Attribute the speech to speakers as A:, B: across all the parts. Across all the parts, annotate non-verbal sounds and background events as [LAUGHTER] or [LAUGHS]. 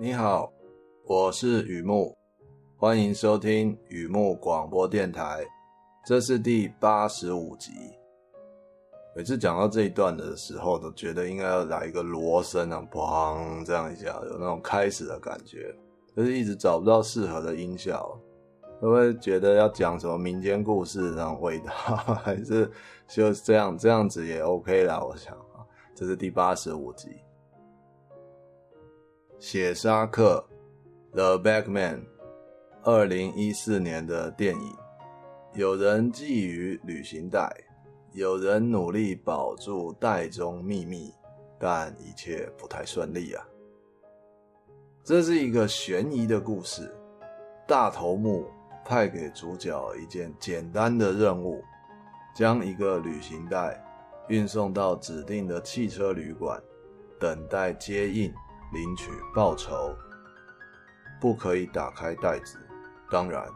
A: 你好，我是雨木，欢迎收听雨木广播电台，这是第八十五集。每次讲到这一段的时候，都觉得应该要来一个锣声啊，砰，这样一下，有那种开始的感觉，就是一直找不到适合的音效。会不会觉得要讲什么民间故事那种味道，[LAUGHS] 还是就是这样这样子也 OK 啦？我想啊，这是第八十五集。写沙克，The Bagman，二零一四年的电影。有人觊觎旅行袋，有人努力保住袋中秘密，但一切不太顺利啊。这是一个悬疑的故事。大头目派给主角一件简单的任务，将一个旅行袋运送到指定的汽车旅馆，等待接应。领取报酬，不可以打开袋子，当然，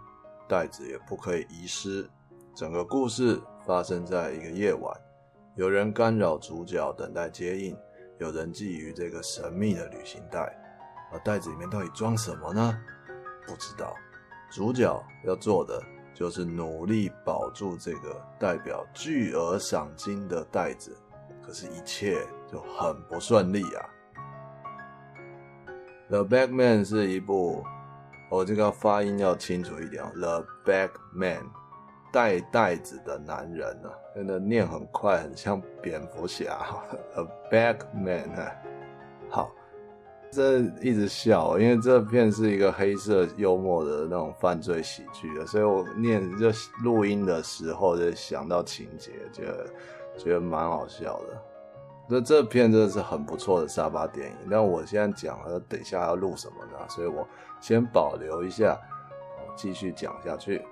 A: 袋子也不可以遗失。整个故事发生在一个夜晚，有人干扰主角等待接应，有人觊觎这个神秘的旅行袋，而袋子里面到底装什么呢？不知道。主角要做的就是努力保住这个代表巨额赏金的袋子，可是，一切就很不顺利啊。The Bagman 是一部，我这个发音要清楚一点哦。The Bagman，带袋子的男人啊，真的念很快，很像蝙蝠侠。[LAUGHS] The Bagman，好，这一直笑，因为这片是一个黑色幽默的那种犯罪喜剧的，所以我念就录音的时候就想到情节，觉得觉得蛮好笑的。那这片真的是很不错的沙发电影，那我现在讲了，等一下要录什么呢？所以我先保留一下，继续讲下去。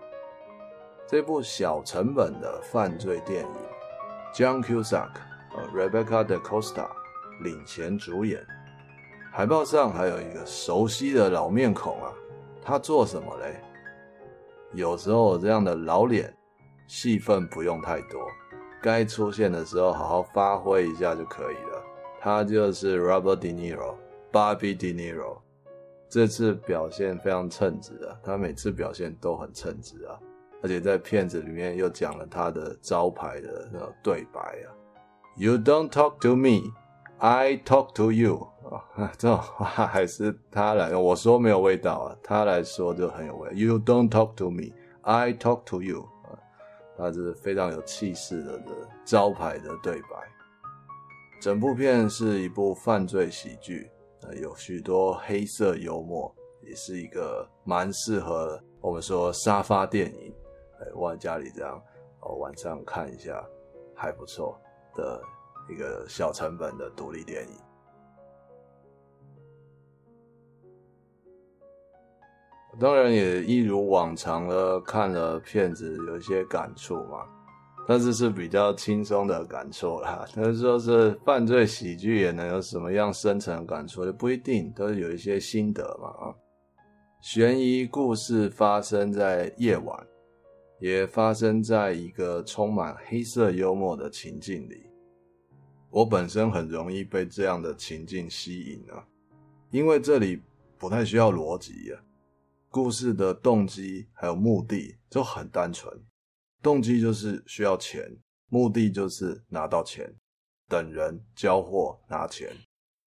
A: 这部小成本的犯罪电影，John Cusack 和 Rebecca de Costa 领衔主演，海报上还有一个熟悉的老面孔啊，他做什么嘞？有时候这样的老脸，戏份不用太多。该出现的时候，好好发挥一下就可以了。他就是 Robert De Niro，Bobby De Niro。这次表现非常称职啊，他每次表现都很称职啊，而且在片子里面又讲了他的招牌的那种对白啊：“You don't talk to me, I talk to you。”啊，[LAUGHS] 这种话还是他来，我说没有味道啊，他来说就很有味。“You don't talk to me, I talk to you。”它是非常有气势的的招牌的对白。整部片是一部犯罪喜剧，呃，有许多黑色幽默，也是一个蛮适合我们说沙发电影，哎，我在家里这样，哦，晚上看一下还不错的一个小成本的独立电影。当然也一如往常的看了片子，有一些感触嘛，但是是比较轻松的感触啦。[LAUGHS] 但是说是犯罪喜剧也能有什么样深层感触，也不一定，都是有一些心得嘛啊。悬疑故事发生在夜晚，也发生在一个充满黑色幽默的情境里。我本身很容易被这样的情境吸引啊，因为这里不太需要逻辑啊。故事的动机还有目的就很单纯，动机就是需要钱，目的就是拿到钱，等人交货拿钱，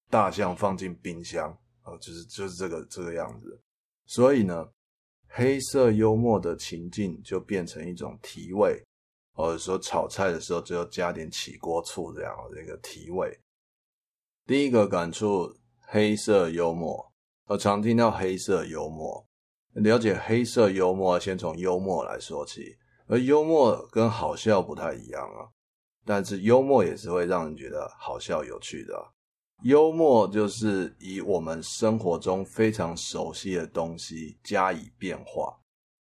A: 大象放进冰箱啊，就是就是这个这个样子。所以呢，黑色幽默的情境就变成一种提味，或者说炒菜的时候只有加点起锅醋这样的一个提味。第一个感触，黑色幽默，我常听到黑色幽默。了解黑色幽默，先从幽默来说起。而幽默跟好笑不太一样啊，但是幽默也是会让人觉得好笑有趣的。幽默就是以我们生活中非常熟悉的东西加以变化。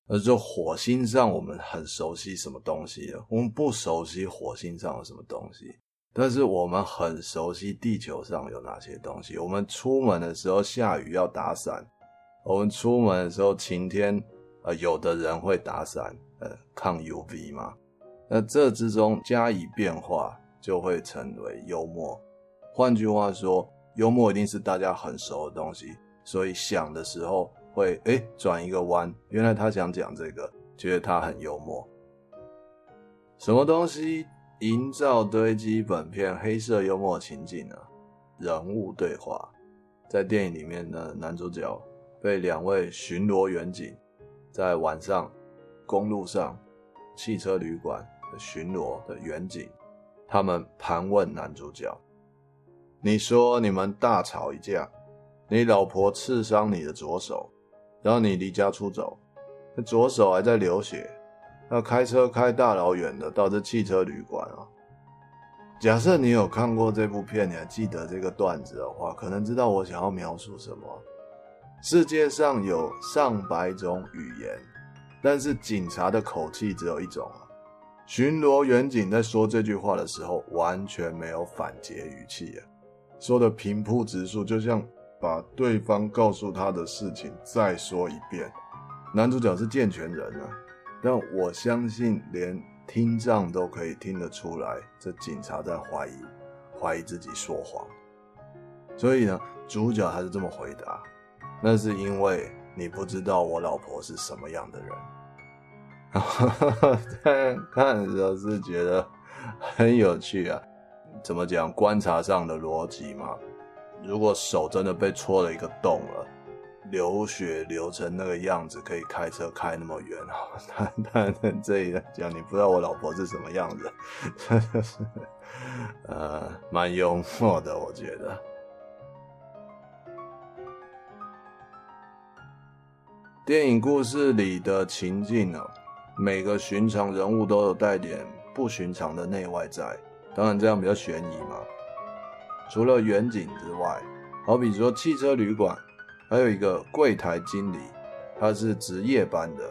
A: 而就火星上，我们很熟悉什么东西？我们不熟悉火星上有什么东西，但是我们很熟悉地球上有哪些东西。我们出门的时候下雨要打伞。我们出门的时候晴天，呃，有的人会打伞，呃，抗 UV 嘛。那这之中加以变化，就会成为幽默。换句话说，幽默一定是大家很熟的东西，所以想的时候会诶转一个弯。原来他想讲这个，觉得他很幽默。什么东西营造堆积本片黑色幽默情境呢？人物对话。在电影里面的男主角被两位巡逻员警在晚上公路上汽车旅馆的巡逻的员警，他们盘问男主角：“你说你们大吵一架，你老婆刺伤你的左手，然后你离家出走，那左手还在流血，要开车开大老远的到这汽车旅馆啊。”假设你有看过这部片，你还记得这个段子的话，可能知道我想要描述什么。世界上有上百种语言，但是警察的口气只有一种啊。巡逻员警在说这句话的时候，完全没有反詰语气啊，说的平铺直述，就像把对方告诉他的事情再说一遍。男主角是健全人啊，但我相信连。听障都可以听得出来，这警察在怀疑，怀疑自己说谎。所以呢，主角还是这么回答：“那是因为你不知道我老婆是什么样的人。[LAUGHS] ”但看的时候是觉得很有趣啊。怎么讲？观察上的逻辑嘛。如果手真的被戳了一个洞了。流血流成那个样子，可以开车开那么远啊！[LAUGHS] 但但这里讲，你不知道我老婆是什么样子，[LAUGHS] 真的是呃蛮幽默的，我觉得。电影故事里的情境呢，每个寻常人物都有带点不寻常的内外在，当然这样比较悬疑嘛。除了远景之外，好比说汽车旅馆。还有一个柜台经理，他是值夜班的，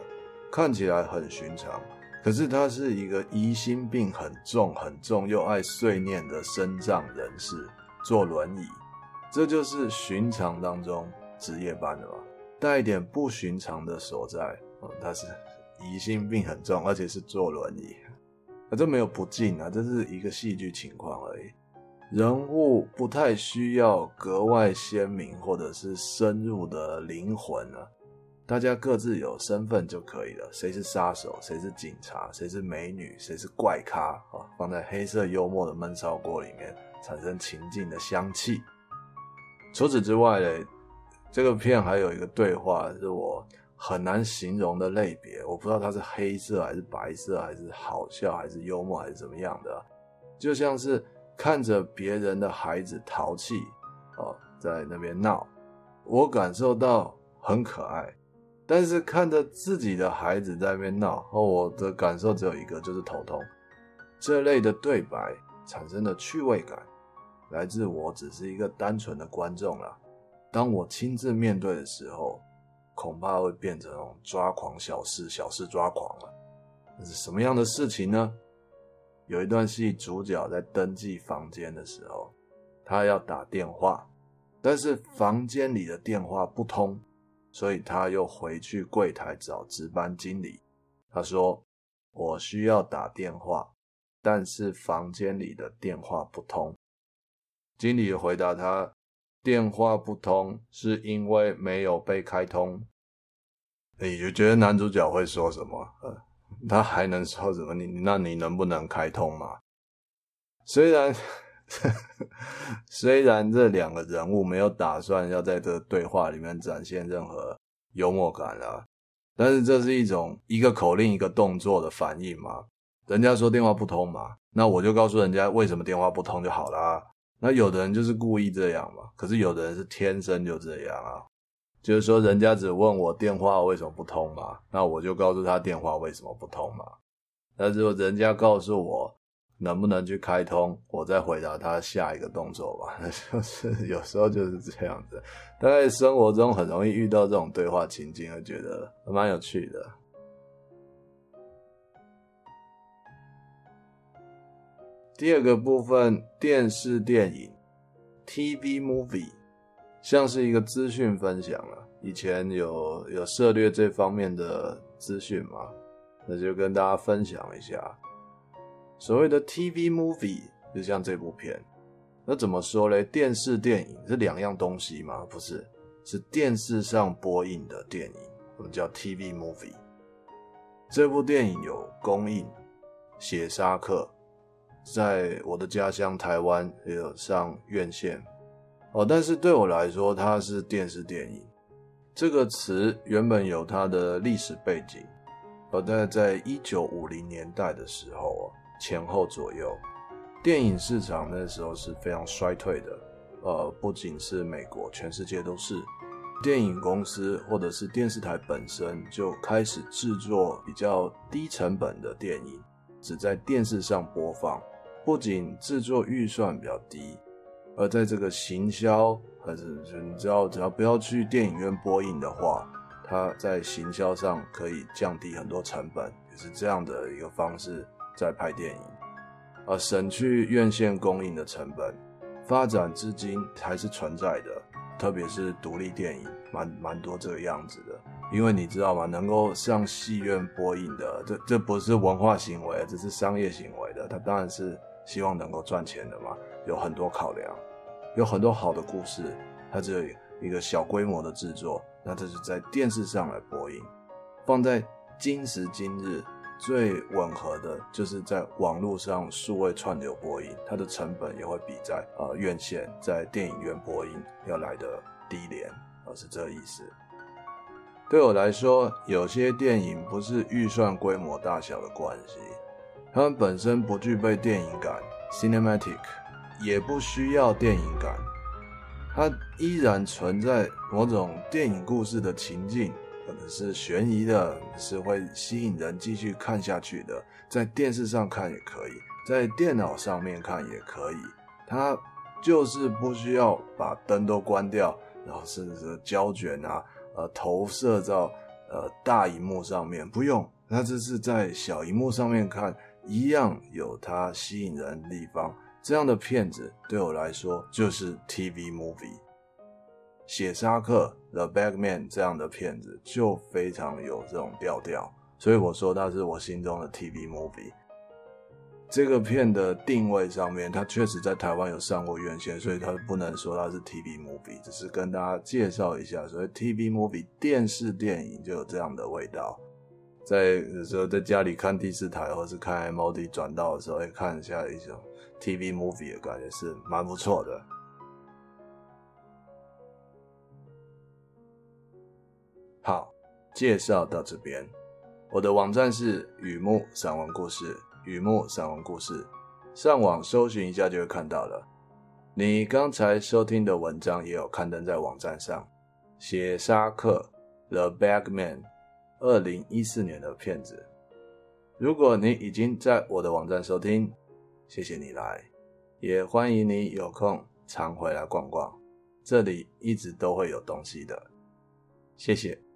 A: 看起来很寻常，可是他是一个疑心病很重、很重又爱碎念的身障人士，坐轮椅，这就是寻常当中值夜班的吧？带一点不寻常的所在，嗯，他是疑心病很重，而且是坐轮椅，啊，这没有不敬啊，这是一个戏剧情况而已。人物不太需要格外鲜明或者是深入的灵魂啊，大家各自有身份就可以了。谁是杀手，谁是警察，谁是美女，谁是怪咖啊？放在黑色幽默的闷烧锅里面，产生情境的香气。除此之外呢，这个片还有一个对话是我很难形容的类别，我不知道它是黑色还是白色，还是好笑还是幽默还是怎么样的，就像是。看着别人的孩子淘气，哦，在那边闹，我感受到很可爱。但是看着自己的孩子在那边闹，哦，我的感受只有一个，就是头痛。这类的对白产生的趣味感，来自我只是一个单纯的观众了。当我亲自面对的时候，恐怕会变成抓狂小事，小事抓狂了。那是什么样的事情呢？有一段戏，主角在登记房间的时候，他要打电话，但是房间里的电话不通，所以他又回去柜台找值班经理。他说：“我需要打电话，但是房间里的电话不通。”经理回答他：“电话不通是因为没有被开通。”你就觉得男主角会说什么？他还能说什么？你那你能不能开通嘛？虽然 [LAUGHS] 虽然这两个人物没有打算要在这对话里面展现任何幽默感啦，但是这是一种一个口令一个动作的反应嘛。人家说电话不通嘛，那我就告诉人家为什么电话不通就好啦。那有的人就是故意这样嘛，可是有的人是天生就这样啊。就是说，人家只问我电话为什么不通嘛，那我就告诉他电话为什么不通嘛。那如果人家告诉我能不能去开通，我再回答他下一个动作吧。那 [LAUGHS] 就是有时候就是这样子，大概生活中很容易遇到这种对话情境，我觉得蛮有趣的。第二个部分，电视电影 （TV Movie）。像是一个资讯分享了，以前有有涉猎这方面的资讯嘛，那就跟大家分享一下。所谓的 TV movie 就像这部片，那怎么说嘞？电视电影是两样东西吗？不是，是电视上播映的电影，我们叫 TV movie。这部电影有公映，血杀客，在我的家乡台湾也有上院线。哦，但是对我来说，它是电视电影。这个词原本有它的历史背景，而在在一九五零年代的时候前后左右，电影市场那时候是非常衰退的。呃，不仅是美国，全世界都是。电影公司或者是电视台本身就开始制作比较低成本的电影，只在电视上播放。不仅制作预算比较低，而在这个行销还是你知道，只要不要去电影院播映的话，它在行销上可以降低很多成本，也是这样的一个方式在拍电影，而省去院线供应的成本，发展至今还是存在的。特别是独立电影，蛮蛮多这个样子的，因为你知道吗？能够上戏院播映的，这这不是文化行为，这是商业行为的。它当然是希望能够赚钱的嘛，有很多考量，有很多好的故事，它只有一个小规模的制作，那这是在电视上来播映，放在今时今日。最吻合的就是在网络上数位串流播映，它的成本也会比在呃院线在电影院播映要来得低廉，而是这个意思。对我来说，有些电影不是预算规模大小的关系，它们本身不具备电影感 （cinematic），也不需要电影感，它依然存在某种电影故事的情境。可能是悬疑的，是会吸引人继续看下去的。在电视上看也可以，在电脑上面看也可以。它就是不需要把灯都关掉，然后甚至胶卷啊，呃，投射到呃大荧幕上面，不用。那这是在小荧幕上面看，一样有它吸引人的地方。这样的片子对我来说就是 TV movie。写沙克 The Bagman 这样的片子就非常有这种调调，所以我说它是我心中的 TV movie。这个片的定位上面，它确实在台湾有上过院线，所以它不能说它是 TV movie，只是跟大家介绍一下。所以 TV movie 电视电影就有这样的味道，在有时候在家里看第四台或是看 MOD 转到的时候，会看一下一种 TV movie 的感觉是蛮不错的。好，介绍到这边。我的网站是雨木散文故事，雨木散文故事，上网搜寻一下就会看到了。你刚才收听的文章也有刊登在网站上。血杀客 The Bagman，二零一四年的片子。如果你已经在我的网站收听，谢谢你来，也欢迎你有空常回来逛逛，这里一直都会有东西的。谢谢。